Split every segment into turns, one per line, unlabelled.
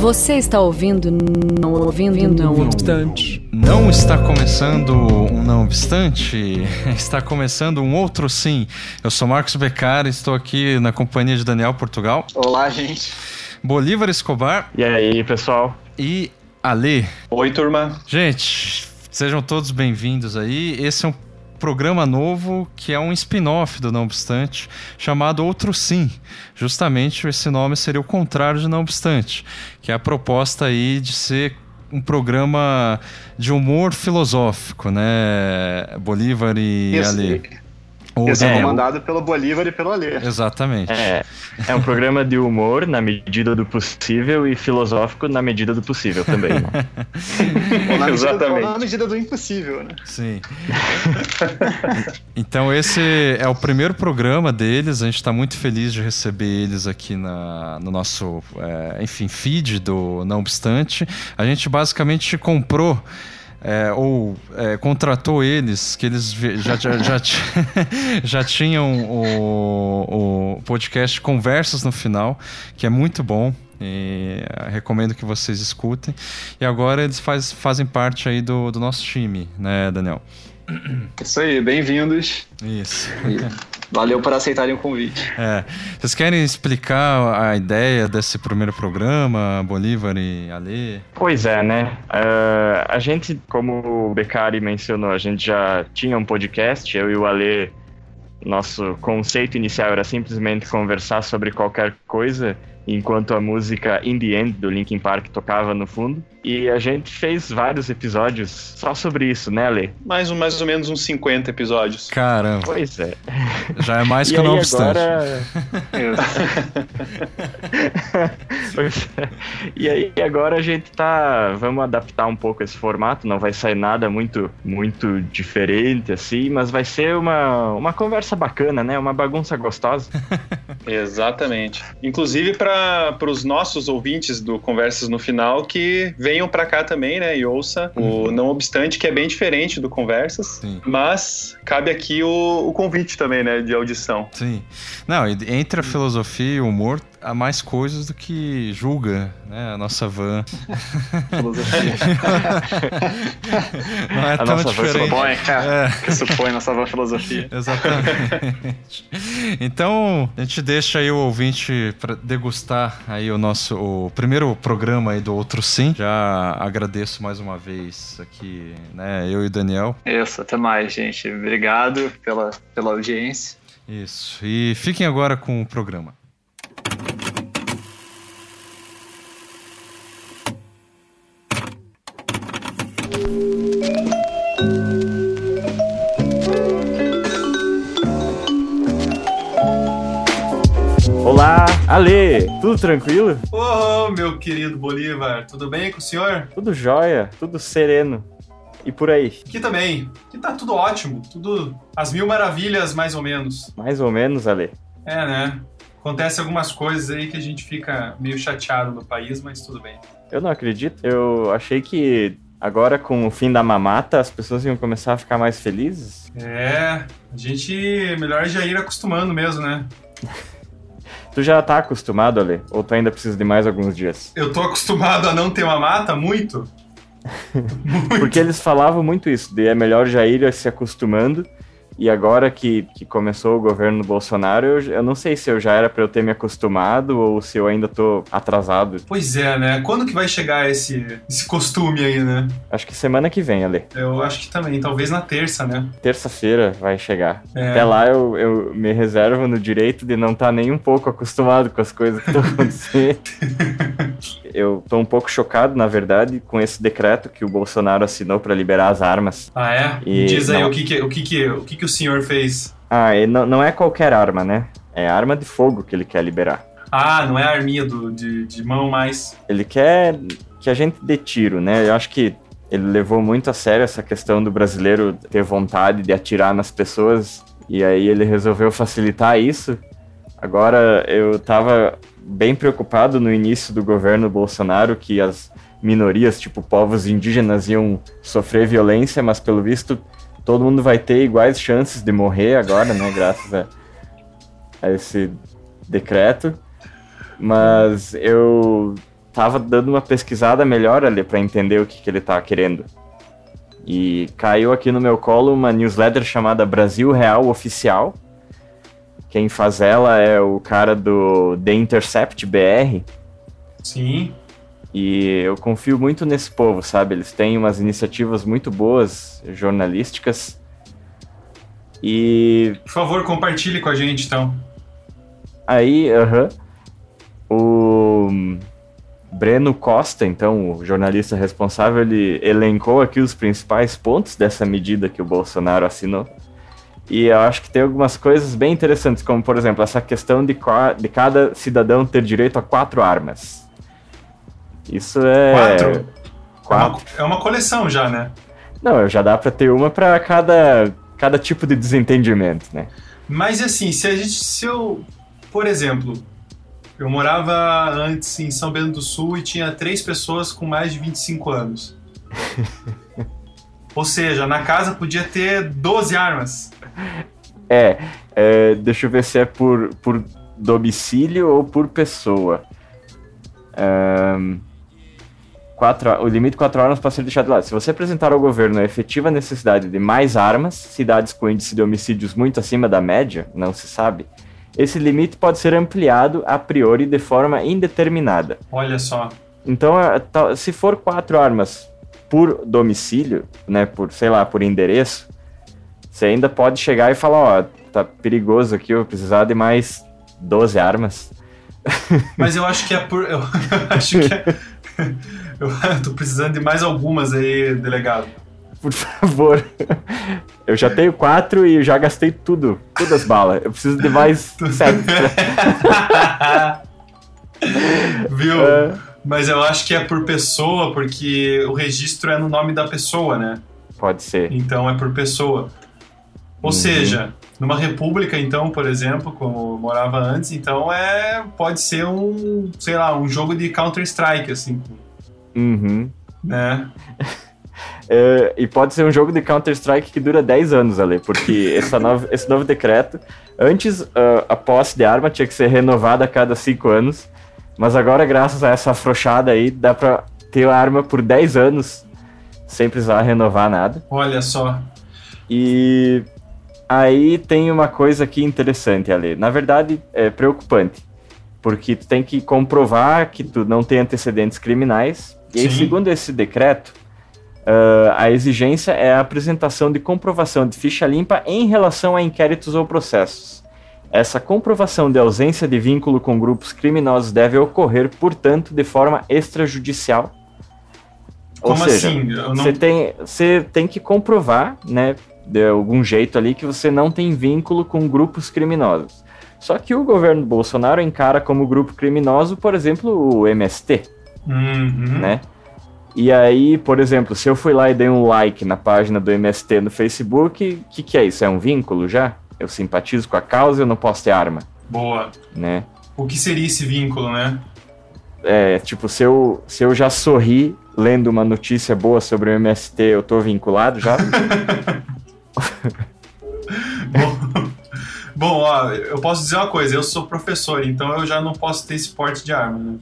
Você está ouvindo, não ouvindo, não
obstante. Não está começando um não obstante, está começando um outro sim. Eu sou Marcos Beccari, estou aqui na companhia de Daniel Portugal.
Olá, gente.
Bolívar Escobar.
E aí, pessoal?
E Ale.
Oi, turma.
Gente, sejam todos bem-vindos aí. Esse é um programa novo que é um spin-off do Não Obstante, chamado Outro Sim. Justamente esse nome seria o contrário de Não Obstante, que é a proposta aí de ser um programa de humor filosófico, né? Bolívar e
Isso.
Ale.
Esse é comandado pelo Bolívar e pelo Alê.
Exatamente.
É, é um programa de humor na medida do possível e filosófico na medida do possível também, né?
Ou na, medida,
Exatamente.
ou na medida do impossível, né?
Sim. então esse é o primeiro programa deles. A gente está muito feliz de receber eles aqui na, no nosso, é, enfim, feed do Não Obstante. A gente basicamente comprou é, ou é, contratou eles, que eles já, já, já, já tinham o, o podcast Conversas no final, que é muito bom. E recomendo que vocês escutem. E agora eles faz, fazem parte aí do, do nosso time, né, Daniel?
Isso aí, bem-vindos.
Isso.
E Valeu por aceitarem o convite.
É. Vocês querem explicar a ideia desse primeiro programa, Bolívar e Ale?
Pois é, né? Ah, a gente, como o Beccari mencionou, a gente já tinha um podcast, eu e o Ale, nosso conceito inicial era simplesmente conversar sobre qualquer coisa, enquanto a música In The End do Linkin Park tocava no fundo. E a gente fez vários episódios só sobre isso, né, Ale?
Mais, um, mais ou menos uns 50 episódios.
Caramba,
Pois é.
já é mais que não obstante.
agora... É. E aí agora a gente tá, vamos adaptar um pouco esse formato, não vai sair nada muito muito diferente assim, mas vai ser uma, uma conversa bacana, né? Uma bagunça gostosa.
Exatamente. Inclusive para os nossos ouvintes do Conversas no Final que venham para cá também, né, e ouça o Não Obstante, que é bem diferente do Conversas,
Sim.
mas cabe aqui o, o convite também, né, de audição.
Sim. Não, entre a filosofia e o humor, há mais coisas do que julga, né? A nossa van.
Filosofia.
Não é
A
tão
nossa van
diferente.
supõe,
É.
que supõe nossa nova filosofia.
Exatamente. Então, a gente deixa aí o ouvinte para degustar aí o nosso o primeiro programa aí do Outro Sim. Já agradeço mais uma vez aqui, né, eu e o Daniel.
Isso, até mais, gente. Obrigado pela, pela audiência.
Isso. E fiquem agora com o programa.
Olá, Ale, tudo tranquilo?
Ô, meu querido Bolívar, tudo bem com o senhor?
Tudo jóia, tudo sereno. E por aí,
Aqui também. Aqui tá tudo ótimo, tudo às mil maravilhas, mais ou menos.
mais ou menos, Ale.
É, né? Acontece algumas coisas aí que a gente fica meio chateado no país, mas tudo bem.
Eu não acredito. Eu achei que agora com o fim da mamata as pessoas iam começar a ficar mais felizes.
É, a gente melhor já ir acostumando mesmo, né?
Tu já tá acostumado, Ale? Ou tu ainda precisa de mais alguns dias?
Eu tô acostumado a não ter uma mata muito. muito.
Porque eles falavam muito isso, de é melhor já ir se acostumando. E agora que, que começou o governo Bolsonaro, eu, eu não sei se eu já era pra eu ter me acostumado ou se eu ainda tô atrasado.
Pois é, né? Quando que vai chegar esse, esse costume aí, né?
Acho que semana que vem, Ale.
Eu acho que também, talvez na terça, né?
Terça-feira vai chegar.
É.
Até lá eu, eu me reservo no direito de não estar nem um pouco acostumado com as coisas que estão acontecendo. eu tô um pouco chocado, na verdade, com esse decreto que o Bolsonaro assinou para liberar as armas.
Ah, é?
E
Diz aí
não-
o, que, que, o, que, que, o que, que o senhor fez.
Ah, e não, não é qualquer arma, né? É arma de fogo que ele quer liberar.
Ah, não é a arminha do, de, de mão mais.
Ele quer que a gente dê tiro, né? Eu acho que ele levou muito a sério essa questão do brasileiro ter vontade de atirar nas pessoas e aí ele resolveu facilitar isso. Agora eu tava bem preocupado no início do governo Bolsonaro que as minorias, tipo povos indígenas, iam sofrer violência, mas pelo visto todo mundo vai ter iguais chances de morrer agora, né? Graças a, a esse decreto. Mas eu tava dando uma pesquisada melhor ali para entender o que, que ele tá querendo. E caiu aqui no meu colo uma newsletter chamada Brasil Real Oficial. Quem faz ela é o cara do The Intercept BR.
Sim.
E eu confio muito nesse povo, sabe? Eles têm umas iniciativas muito boas jornalísticas. E
Por favor, compartilhe com a gente, então.
aí, aham, o Breno Costa, então, o jornalista responsável, ele elencou aqui os principais pontos dessa medida que o Bolsonaro assinou. E eu acho que tem algumas coisas bem interessantes, como, por exemplo, essa questão de, de cada cidadão ter direito a quatro armas. Isso é.
Quatro? É uma,
Quatro.
é uma coleção já, né?
Não, já dá pra ter uma pra cada, cada tipo de desentendimento, né?
Mas assim, se a gente. Se eu. Por exemplo, eu morava antes em São Bento do Sul e tinha três pessoas com mais de 25 anos. Ou seja, na casa podia ter 12 armas.
É, é, deixa eu ver se é por, por domicílio ou por pessoa. Ahn, quatro, o limite de 4 horas pode ser deixado de lado. Se você apresentar ao governo a efetiva necessidade de mais armas, cidades com índice de homicídios muito acima da média, não se sabe, esse limite pode ser ampliado a priori de forma indeterminada.
Olha só.
Então, se for quatro armas por domicílio, né, por, sei lá, por endereço, você ainda pode chegar e falar, ó, tá perigoso aqui, eu vou precisar de mais 12 armas.
Mas eu acho que é por. Eu acho que é. Eu tô precisando de mais algumas aí, delegado.
Por favor. Eu já tenho quatro e já gastei tudo, todas as balas. Eu preciso de mais sete.
Viu?
É.
Mas eu acho que é por pessoa, porque o registro é no nome da pessoa, né?
Pode ser.
Então é por pessoa. Ou
Uhum.
seja, numa república, então, por exemplo, como eu morava antes, então é pode ser um, sei lá, um jogo de Counter Strike, assim,
Uhum.
né?
É, e pode ser um jogo de Counter-Strike que dura 10 anos ali, porque essa nova- esse novo decreto, antes ah, a posse de arma tinha que ser renovada a cada 5 anos, mas agora, graças a essa afrouxada aí, dá pra ter a arma por 10 anos sem precisar renovar nada.
Olha só.
E aí tem uma coisa aqui interessante ali. Na verdade, é preocupante. Porque tu tem que comprovar que tu não tem antecedentes criminais. E aí, segundo esse decreto, ah, a exigência é a apresentação de comprovação de ficha limpa em relação a inquéritos ou processos. Essa comprovação de ausência de vínculo com grupos criminosos deve ocorrer, portanto, de forma extrajudicial. Ou
Como
seja,
assim? Não...
você tem, você tem que comprovar, né, de algum jeito ali, que você não tem vínculo com grupos criminosos. Só que o governo Bolsonaro encara como grupo criminoso, por exemplo, o MST,
Uhum.
né? E aí, por exemplo, se eu fui lá e dei um like na página do MST no Facebook, o que, que é isso? É um vínculo já? Eu simpatizo com a causa e eu não posso ter arma,
Boa.
né?
O que seria esse vínculo, né?
É, tipo, se eu, se eu já sorri lendo uma notícia boa sobre o MST, eu tô vinculado já?
Bom, bom, ó, eu posso dizer uma coisa, eu sou professor, então eu já não posso ter esse porte de arma, né?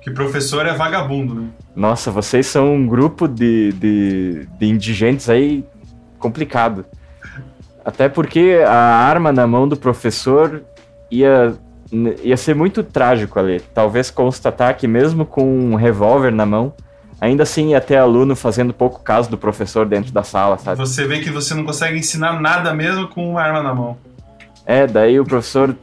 Que professor é vagabundo, né?
Nossa, vocês são um grupo de, de, de indigentes aí complicado. Até porque a arma na mão do professor ia, ia ser muito trágico ali. Talvez constatar que mesmo com um revólver na mão, ainda assim ia ter aluno fazendo pouco caso do professor dentro da sala, sabe?
Você vê que você não consegue ensinar nada mesmo com uma arma na mão.
É, daí o professor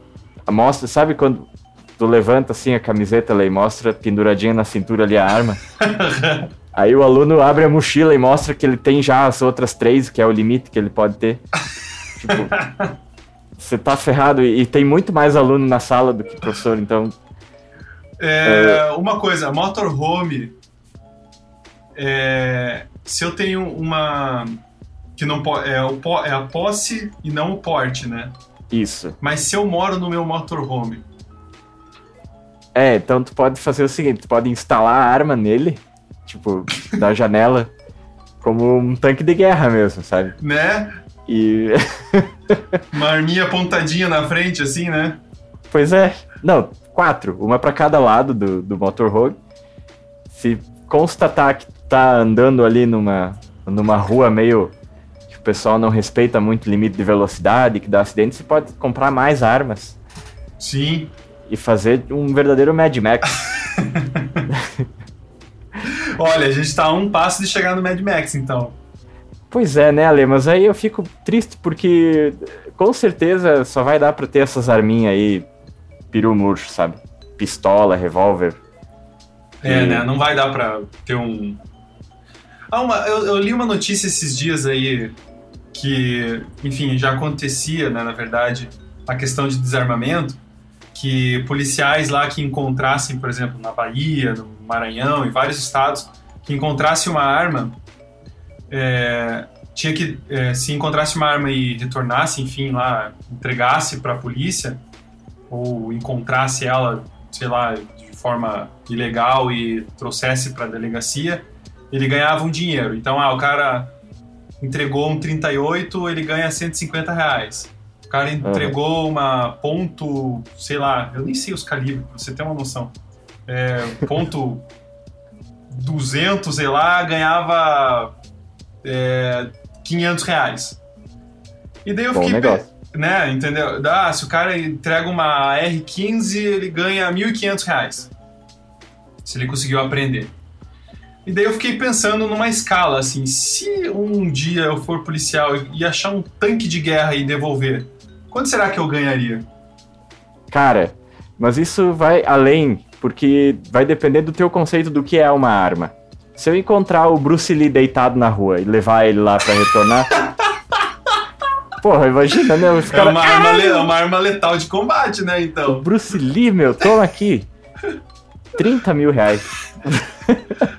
mostra, sabe quando tu levanta assim a camiseta ali e mostra penduradinha na cintura ali a arma? Aí o aluno abre a mochila e mostra que ele tem já as outras três, que é o limite que ele pode ter. tipo, você tá ferrado e, e tem muito mais aluno na sala do que professor, então.
É, Uma coisa, motorhome. É, se eu tenho uma. Que não é, o é a posse e não o porte, né?
Isso.
Mas se eu moro no meu motorhome,
É, então tu pode fazer o seguinte, tu pode instalar a arma nele, tipo, da janela, como um tanque de guerra mesmo, sabe?
né?
E.
Uma arminha apontadinha na frente, assim, né?
Pois é. Não, quatro. Uma pra cada lado do, do motorhome. se constatar que tá andando ali numa, numa rua meio que o pessoal não respeita muito o limite de velocidade, que dá acidente, você pode comprar mais armas
Sim.
E fazer um verdadeiro Mad Max.
Olha, a gente tá a um passo de chegar no Mad Max, então.
Pois é, né, Ale? Mas aí eu fico triste porque com certeza só vai dar pra ter essas arminhas aí, peru murcho, sabe? Pistola, revólver.
É,
Sim.
né? Não vai dar pra ter um. Ah, uma, eu, eu li uma notícia esses dias aí que, enfim, já acontecia, né, na verdade, a questão de desarmamento, que policiais lá que encontrassem, por exemplo, na Bahia, no Maranhão, em vários estados, que encontrasse uma arma, é, tinha que, é, se encontrasse uma arma e retornasse, enfim, lá, entregasse para a polícia, ou encontrasse ela, sei lá, de forma ilegal e trouxesse para a delegacia, ele ganhava um dinheiro. Então, ah, o cara entregou um 38, ele ganha 150 reais. O cara entregou uma ponto, sei lá, eu nem sei os calibres, pra você ter uma noção. É, ponto 200, sei lá, ganhava é, 500 reais. E daí eu
Bom
fiquei,
negócio.
né, entendeu? Ah, se o cara entrega uma R15, ele ganha 1.500 reais. Se ele conseguiu aprender. E daí eu fiquei pensando numa escala, assim, se um dia eu for policial e achar um tanque de guerra e devolver, quanto será que eu ganharia?
Cara, mas isso vai além, porque vai depender do teu conceito do que é uma arma. Se eu encontrar o Bruce Lee deitado na rua e levar ele lá pra retornar. Porra, imagina, né? Os
É
caras.
uma, arma le- é uma arma letal de combate, né, então?
Bruce Lee, meu, toma aqui. 30 mil reais.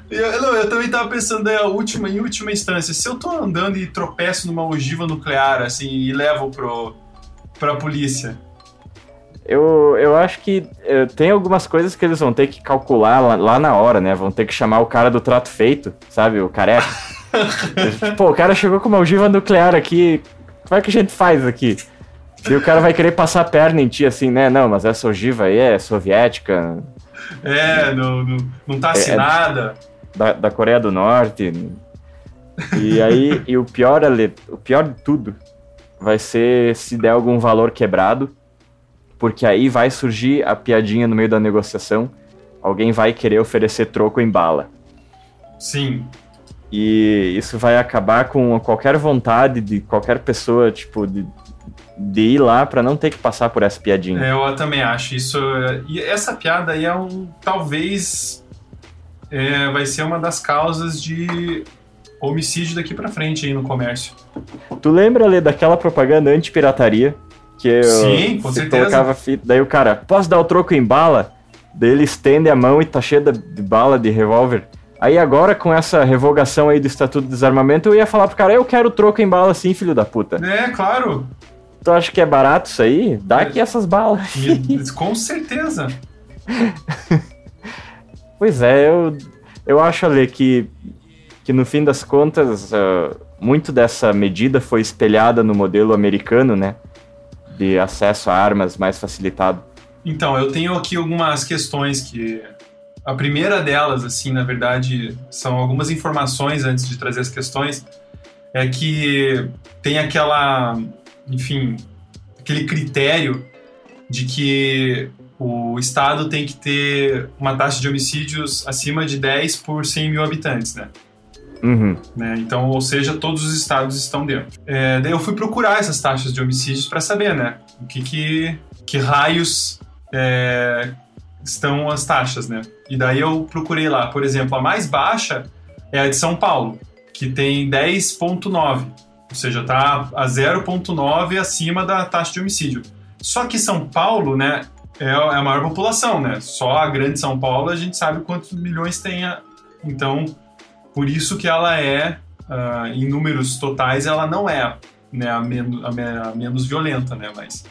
Eu, não, eu também tava pensando é, a última, em última instância, se eu tô andando e tropeço numa ogiva nuclear, assim, e levo pro, pra polícia,
Eu, eu acho que eh, tem algumas coisas que eles vão ter que calcular lá, lá na hora, né? Vão ter que chamar o cara do trato feito, sabe? O careca. Pô, o cara chegou com uma ogiva nuclear aqui. Como é que a gente faz aqui? E o cara vai querer passar a perna em ti assim, né? Não, mas essa ogiva aí é soviética,
é, não, não, não tá assinada.
da, da Coreia do Norte. E aí, e o pior, o pior de tudo vai ser se der algum valor quebrado, porque aí vai surgir a piadinha no meio da negociação. Alguém vai querer oferecer troco em bala.
Sim.
E isso vai acabar com qualquer vontade de qualquer pessoa, tipo, de, de ir lá pra não ter que passar por essa piadinha.
É, eu também acho isso. é, E essa piada aí é um. Talvez. é, vai ser uma das causas de homicídio daqui pra frente aí no comércio.
Tu lembra, Ale, daquela propaganda anti-pirataria? Que eu,
Sim, com certeza.
colocava fita, daí o cara, posso dar o troco em bala? Daí ele estende a mão e tá cheio de, bala de revólver. Aí agora, com essa revogação aí do Estatuto de Desarmamento, eu ia falar pro cara, eu quero troco em bala sim, filho da puta.
É, claro.
Tu acha que é barato isso aí? Dá aqui essas balas.
Com certeza.
Pois é, eu, eu acho, Ale, que, que no fim das contas, ah, muito dessa medida foi espelhada no modelo americano, né? De acesso a armas mais facilitado.
Então, eu tenho aqui algumas questões que. A primeira delas, assim, na verdade, são algumas informações antes de trazer as questões. É que tem aquela. Enfim, aquele critério de que o Estado tem que ter uma taxa de homicídios acima de 10 por 100 mil habitantes, né?
Uhum.
né? Então, ou seja, todos os estados estão dentro. É, daí eu fui procurar essas taxas de homicídios para saber, né? O que, que, que raios é, estão as taxas, né? E daí eu procurei lá, por exemplo, a mais baixa é a de São Paulo, que tem 10,9, ou seja, tá a 0,9 acima da taxa de homicídio. Só que São Paulo, né, é a maior população, né? Só a grande São Paulo a gente sabe quantos milhões tem. A... Então, por isso que ela é, ah, em números totais, ela não é né, a, men a, me- a menos violenta, né? Mas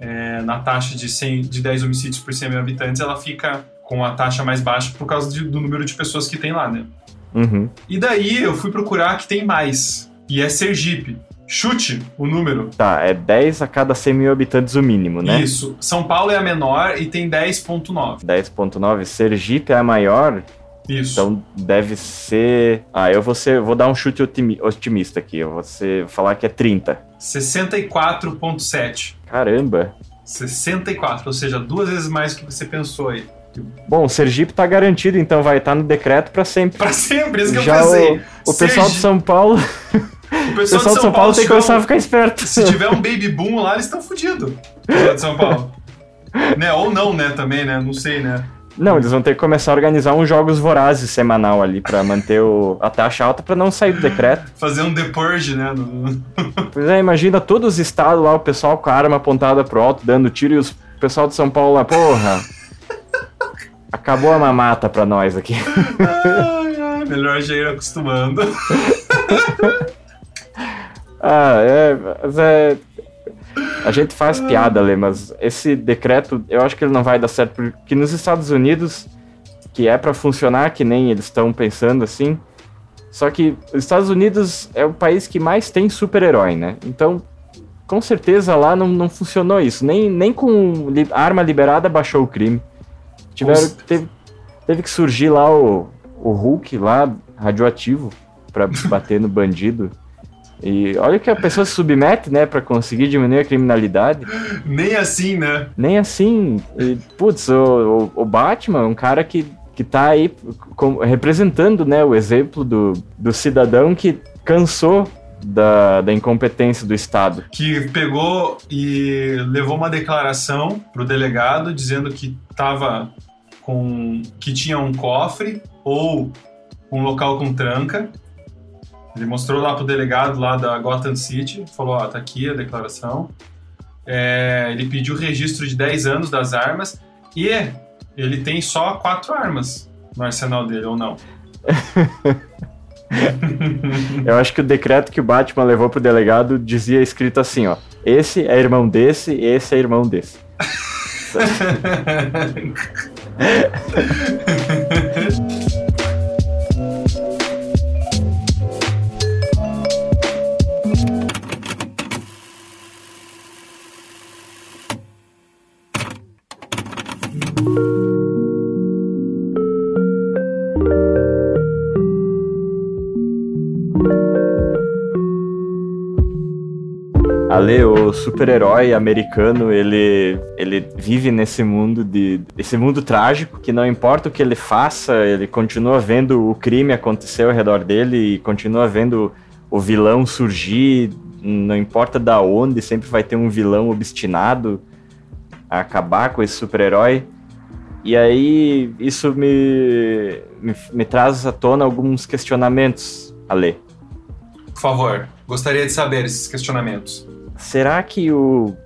é, na taxa de, 100, de 10 homicídios por 100 mil habitantes, ela fica com a taxa mais baixa por causa de- do número de pessoas que tem lá, né?
Uhum.
E daí eu fui procurar que tem mais, e é Sergipe. Chute o número.
Tá, é 10 a cada 100 mil habitantes o mínimo, né?
Isso. São Paulo é a menor e tem 10,9.
10.9. Sergipe é a maior
Isso.
Então deve ser. Ah, eu vou, ser, vou dar um chute otimi- otimista aqui. Eu vou ser, falar que é 30.
64,7.
Caramba.
64, ou seja, duas vezes mais do que você pensou aí.
Bom, o Sergipe tá garantido, então vai estar no decreto para sempre.
Pra sempre, isso que
Já
eu pensei.
o, o pessoal de
Sergi-
São Paulo,
o
o pessoal de São Paulo tem que começar a ficar esperto.
Se tiver um baby boom lá, eles estão fodidos. de São Paulo. né? Ou não, né? Também, né? Não sei, né?
Não, eles vão ter que começar a organizar uns jogos vorazes semanal ali para manter o, a taxa alta para não sair do decreto.
Fazer um The Purge, né? no-
Pois é, imagina todos os estados lá, o pessoal com a arma apontada pro alto, dando tiro, e os- o pessoal de São Paulo lá, porra. Acabou a mamata pra nós aqui.
Ai, ai, melhor já ir acostumando.
Ah, é, mas é. A gente faz piada, Lê, mas esse decreto, eu acho que ele não vai dar certo, porque nos Estados Unidos, que é pra funcionar, que nem eles estão pensando assim, só que os Estados Unidos é o país que mais tem super-herói, né? Então, com certeza lá não, não funcionou isso. Nem, nem com li- arma liberada baixou o crime. Tiveram, teve, teve que surgir lá o, o Hulk lá, radioativo, pra bater no bandido. E olha que a pessoa se submete, né, pra conseguir diminuir a criminalidade.
Nem assim, né?
Nem assim. E, putz, o, o, o Batman, um cara que, que tá aí com- representando, né, o exemplo do, do cidadão que cansou da, da incompetência do Estado.
Que pegou e levou uma declaração pro delegado dizendo que tava com. que tinha um cofre ou um local com tranca. Ele mostrou lá pro delegado lá da Gotham City, falou, ó, tá aqui a declaração. É, ele pediu registro de 10 anos das armas e ele tem só quatro armas no arsenal dele, ou não?
Eu acho que o decreto que o Batman levou pro delegado dizia escrito assim, ó. Esse é irmão desse, esse é irmão desse. Ale, o super-herói americano, ele, ele vive nesse mundo de esse mundo trágico que não importa o que ele faça, ele continua vendo o crime acontecer ao redor dele e continua vendo o vilão surgir, não importa da onde, sempre vai ter um vilão obstinado a acabar com esse super-herói. E aí isso me, me, me traz à tona alguns questionamentos, Ale.
Por favor, gostaria de saber esses questionamentos.
Será que o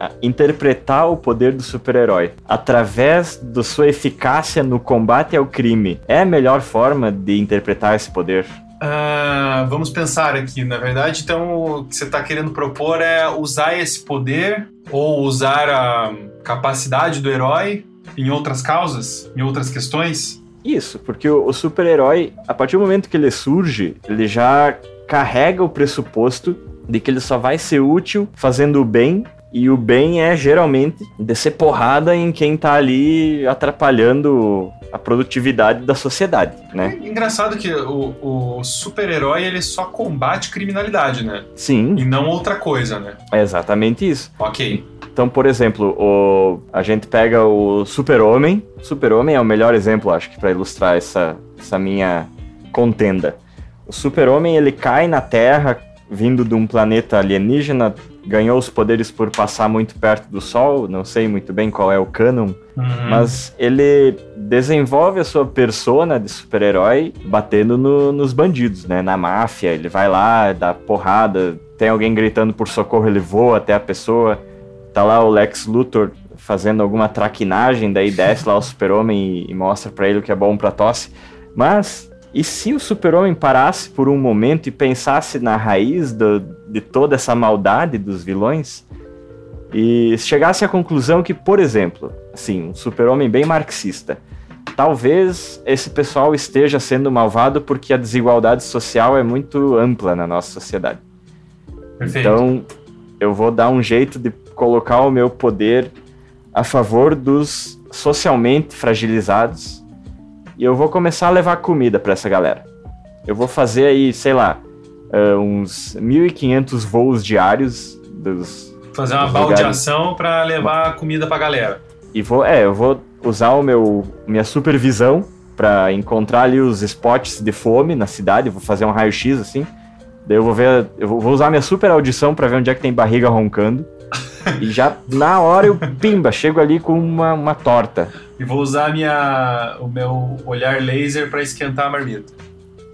a- interpretar o poder do super-herói através da sua eficácia no combate ao crime é a melhor forma de interpretar esse poder?
Ah, vamos pensar aqui, na verdade, então o que você está querendo propor é usar esse poder ou usar a capacidade do herói em outras causas, em outras questões?
Isso, porque o, o super-herói, a partir do momento que ele surge, ele já carrega o pressuposto de que ele só vai ser útil fazendo o bem. E o bem é geralmente descer porrada em quem tá ali atrapalhando a produtividade da sociedade, né?
Engraçado que o, o super-herói ele só combate criminalidade, né?
Sim,
E não outra coisa, né?
é exatamente isso.
Ok.
Então, por exemplo, o, a gente pega o Super-Homem. Super-Homem é o melhor exemplo, acho que, para ilustrar essa, essa minha contenda. O Super-Homem ele cai na Terra vindo de um planeta alienígena, ganhou os poderes por passar muito perto do Sol. Não sei muito bem qual é o canon,
Uhum.
mas ele desenvolve a sua persona de super-herói batendo no- nos bandidos, né? Na máfia, ele vai lá, dá porrada, tem alguém gritando por socorro, ele voa até a pessoa. Tá lá o Lex Luthor fazendo alguma traquinagem, daí desce lá o super-homem e, e mostra pra ele o que é bom pra tosse. Mas, e se o super-homem parasse por um momento e pensasse na raiz do- de toda essa maldade dos vilões? E chegasse à conclusão que, por exemplo, assim, um super-homem bem marxista, talvez esse pessoal esteja sendo malvado porque a desigualdade social é muito ampla na nossa sociedade.
Perfeito.
Então, eu vou dar um jeito de colocar o meu poder a favor dos socialmente fragilizados e eu vou começar a levar comida para essa galera. Eu vou fazer aí, sei lá, uh, uns 1.500 voos diários dos.
Fazer uma
dos
baldeação para levar comida pra galera.
E vou, é, eu vou usar o meu minha supervisão para encontrar ali os spots de fome na cidade, vou fazer um raio-x assim. Daí eu vou ver, eu vou usar minha super audição para ver onde é que tem barriga roncando. E já na hora eu pimba, chego ali com uma, uma torta.
E vou usar minha, o meu olhar laser para esquentar a marmita.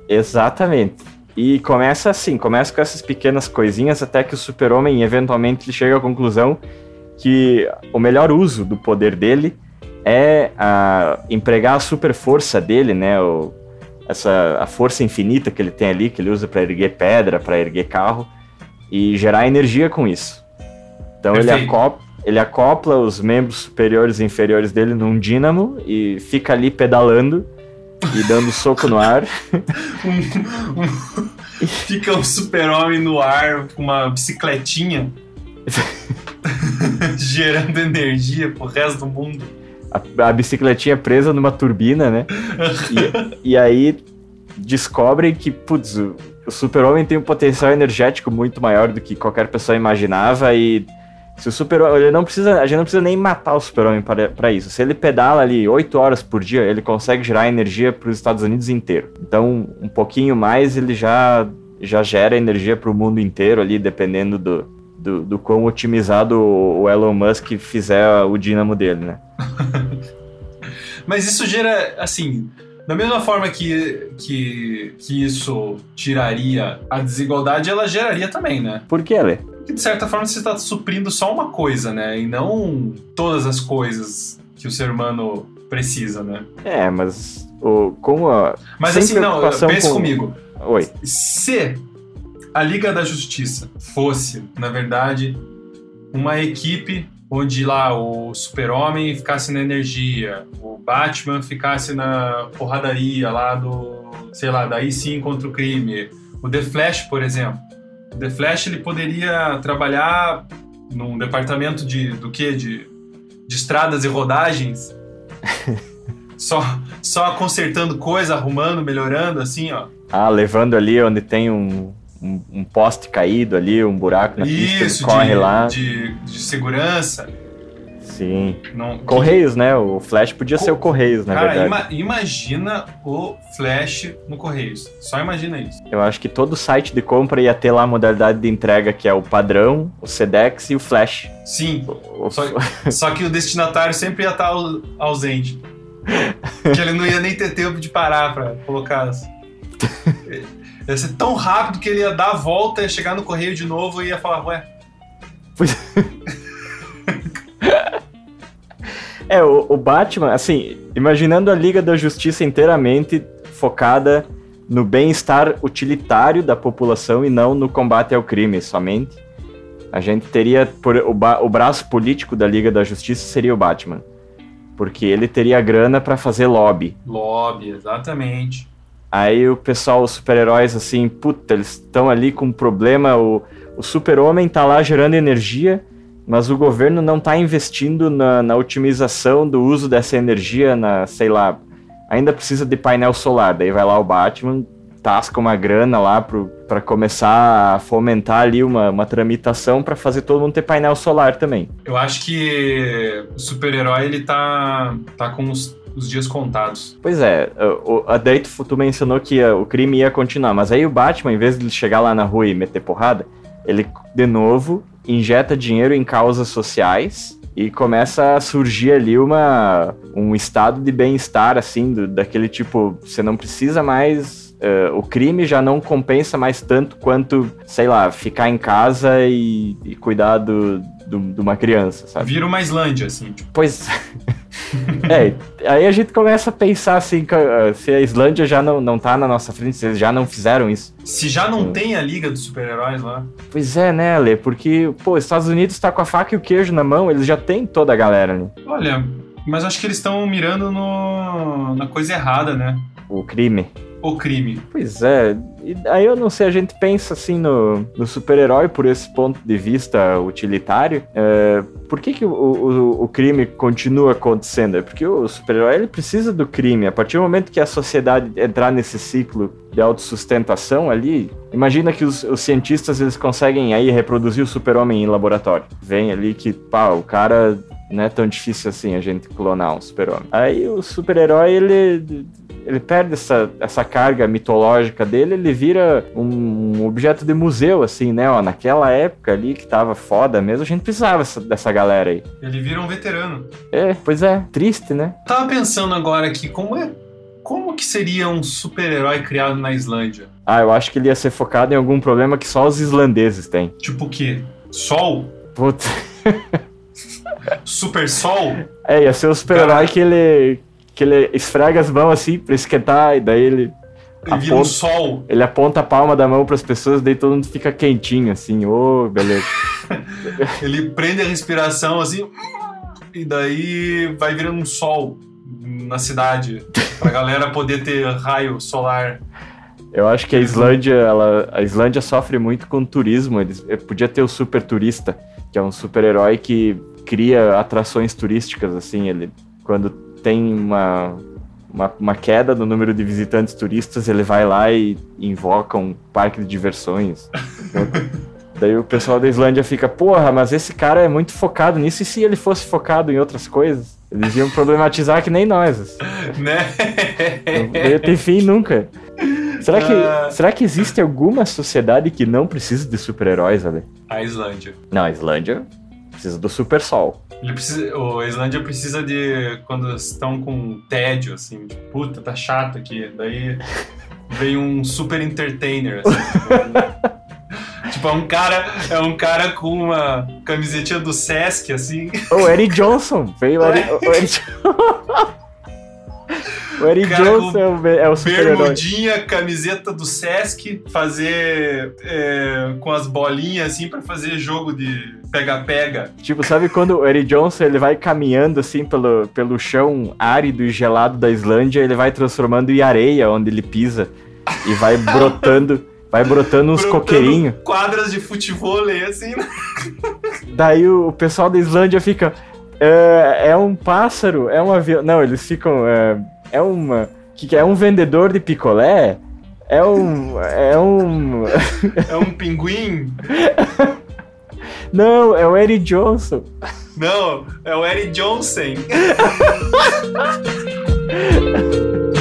Exatamente. E começa assim, começa com essas pequenas coisinhas até que o super-homem eventualmente chega à conclusão que o melhor uso do poder dele é a, empregar a super força dele, né? O, essa, a força infinita que ele tem ali, que ele usa para erguer pedra, para erguer carro, e gerar energia com isso. Então ele acopla, ele acopla os membros superiores e inferiores dele num dínamo e fica ali pedalando e dando soco no ar.
um, um, fica um super-homem no ar com uma bicicletinha gerando energia pro resto do mundo.
A, a bicicletinha presa numa turbina, né? e, e aí descobrem que, putz, o, o super-homem tem um potencial energético muito maior do que qualquer pessoa imaginava e se o super ele não precisa, a gente não precisa nem matar o super-homem para isso. Se ele pedala ali 8 horas por dia, ele consegue gerar energia para os Estados Unidos inteiro. Então, um pouquinho mais ele já já gera energia para o mundo inteiro ali, dependendo do, do, do quão otimizado o Elon Musk fizer o dínamo dele, né?
Mas isso gera, assim, da mesma forma que, que, que isso tiraria a desigualdade, ela geraria também, né?
Por que, Ale?
Porque de certa forma você está suprindo só uma coisa, né? E não todas as coisas que o ser humano precisa, né?
É, mas o, como a.
Mas assim, não, pense
com...
comigo.
Oi.
Se a Liga da Justiça fosse, na verdade, uma equipe onde lá o Super-Homem ficasse na energia, o Batman ficasse na porradaria lá do, sei lá, daí sim contra o crime. O The Flash, por exemplo. The Flash ele poderia trabalhar num departamento de do que de, de estradas e rodagens. só só consertando coisa, arrumando, melhorando assim, ó.
Ah, levando ali onde tem um um, um, poste caído ali, um buraco na
Isso,
pista, ele corre
de,
lá.
De, de segurança.
Sim. Não, Correios, né? O Flash podia Co... ser o Correios, na
Cara,
verdade.
Ima imagina o Flash no Correios. Só imagina isso.
Eu acho que todo site de compra ia ter lá a modalidade de entrega que é o padrão, o Sedex e o Flash.
Sim. O... Só, só, que o destinatário sempre ia estar ausente. que ele não ia nem ter tempo de parar pra colocar. Assim. Ia ser tão rápido que ele ia dar a volta, ia chegar no correio de novo e ia falar, ué.
é, o, o Batman, assim, imaginando a Liga da Justiça inteiramente focada no bem-estar utilitário da população e não no combate ao crime somente. A gente teria por, o, o braço político da Liga da Justiça seria o Batman, porque ele teria grana para fazer lobby.
Lobby, exatamente.
Aí o pessoal, os super-heróis, assim, puta, eles estão ali com um problema. O, o super-homem tá lá gerando energia, mas o governo não tá investindo na, na otimização do uso dessa energia, na, sei lá, ainda precisa de painel solar. Daí vai lá o Batman, tasca uma grana lá para começar a fomentar ali uma, uma tramitação para fazer todo mundo ter painel solar também.
Eu acho que o super-herói ele tá, tá com os os dias contados.
Pois é, o, a daí tu, tu mencionou que o crime ia continuar, mas aí o Batman, em vez de chegar lá na rua e meter porrada, ele de novo injeta dinheiro em causas sociais e começa a surgir ali uma, um estado de bem-estar, assim, do, daquele tipo, você não precisa mais. Uh, o crime já não compensa mais tanto quanto, sei lá, ficar em casa e, e cuidar do, do, de uma criança, sabe?
Vira uma Islândia, assim.
Tipo. Pois. é, aí a gente começa a pensar assim, ah, se a Islândia já não, não tá na nossa frente, se eles já não fizeram isso.
Se já não tem a Liga dos Super-Heróis lá.
Pois é, né, Lê? Porque, pô, os Estados Unidos tá com a faca e o queijo na mão, eles já têm toda a galera ali.
Olha, mas acho que eles estão mirando no, na coisa errada, né?
O crime.
O crime?
Pois é, e aí eu não sei, a gente pensa assim no, no super-herói por esse ponto de vista utilitário. É, por que, que o, o, o, crime continua acontecendo? É porque o super-herói ele precisa do crime. A partir do momento que a sociedade entrar nesse ciclo de autossustentação ali, imagina que os, os cientistas eles conseguem aí reproduzir o super-homem em laboratório. Vem ali que, pá, o cara não é tão difícil assim a gente clonar um super-homem. Aí o super-herói, ele, ele perde essa, essa carga mitológica dele, ele vira um, objeto de museu, assim, né? Ó, naquela época ali que tava foda mesmo, a gente precisava dessa, galera aí.
Ele vira um veterano.
É, pois é, triste, né?
Tava pensando agora aqui, como é. Como que seria um super-herói criado na Islândia?
Ah, eu acho que ele ia ser focado em algum problema que só os islandeses têm.
Tipo o quê? Sol?
Putz.
Super Sol?
É, ia ser o super-herói que ele, que ele esfrega as mãos assim pra esquentar, e daí ele.
Ele aponta, um sol.
Ele aponta a palma da mão para as pessoas, daí todo mundo fica quentinho, assim, ô, oh, beleza.
ele prende a respiração assim, e daí vai virando um sol na cidade, pra galera poder ter raio solar.
Eu acho que a Islândia, ela, a Islândia sofre muito com turismo. Eles, podia ter o super turista, que é um super-herói que cria atrações turísticas, assim, ele quando tem uma, uma, uma, queda no número de visitantes turistas, ele vai lá e invoca um parque de diversões. Daí o pessoal da Islândia fica, porra, mas esse cara é muito focado nisso, e se ele fosse focado em outras coisas? Eles iam problematizar que nem nós. Assim.
Né?
Não ia ter fim nunca. Será que, uh... será que existe alguma sociedade que não precisa de super-heróis, Ale?
A Islândia.
Não, a Islândia precisa do super sol.
Ele precisa, a Islândia precisa de quando estão com tédio, assim, tipo, puta, tá chato aqui. Daí vem um super entertainer, assim, tipo, tipo, é um cara, é um cara com uma camisetinha do Sesc, assim.
O Eric Johnson, veio o Eric, o Eric... O Eric Johnson é o super-herói.
Bermudinha, camiseta do Sesc, fazer é, com as bolinhas assim para fazer jogo de pega-pega.
Tipo, sabe quando o Eric Johnson ele vai caminhando assim pelo, pelo chão árido e gelado da Islândia, ele vai transformando em areia onde ele pisa e vai brotando. Vai brotando uns coqueirinhos.
Quadras de futebol, assim. Né?
Daí o pessoal da Islândia fica. É, é um pássaro? É um avião. Não, eles ficam. É, é uma. que, é um vendedor de picolé? É um. É um.
é um pinguim?
Não, é o Eric Johnson.
Não, é o Eric Johnson.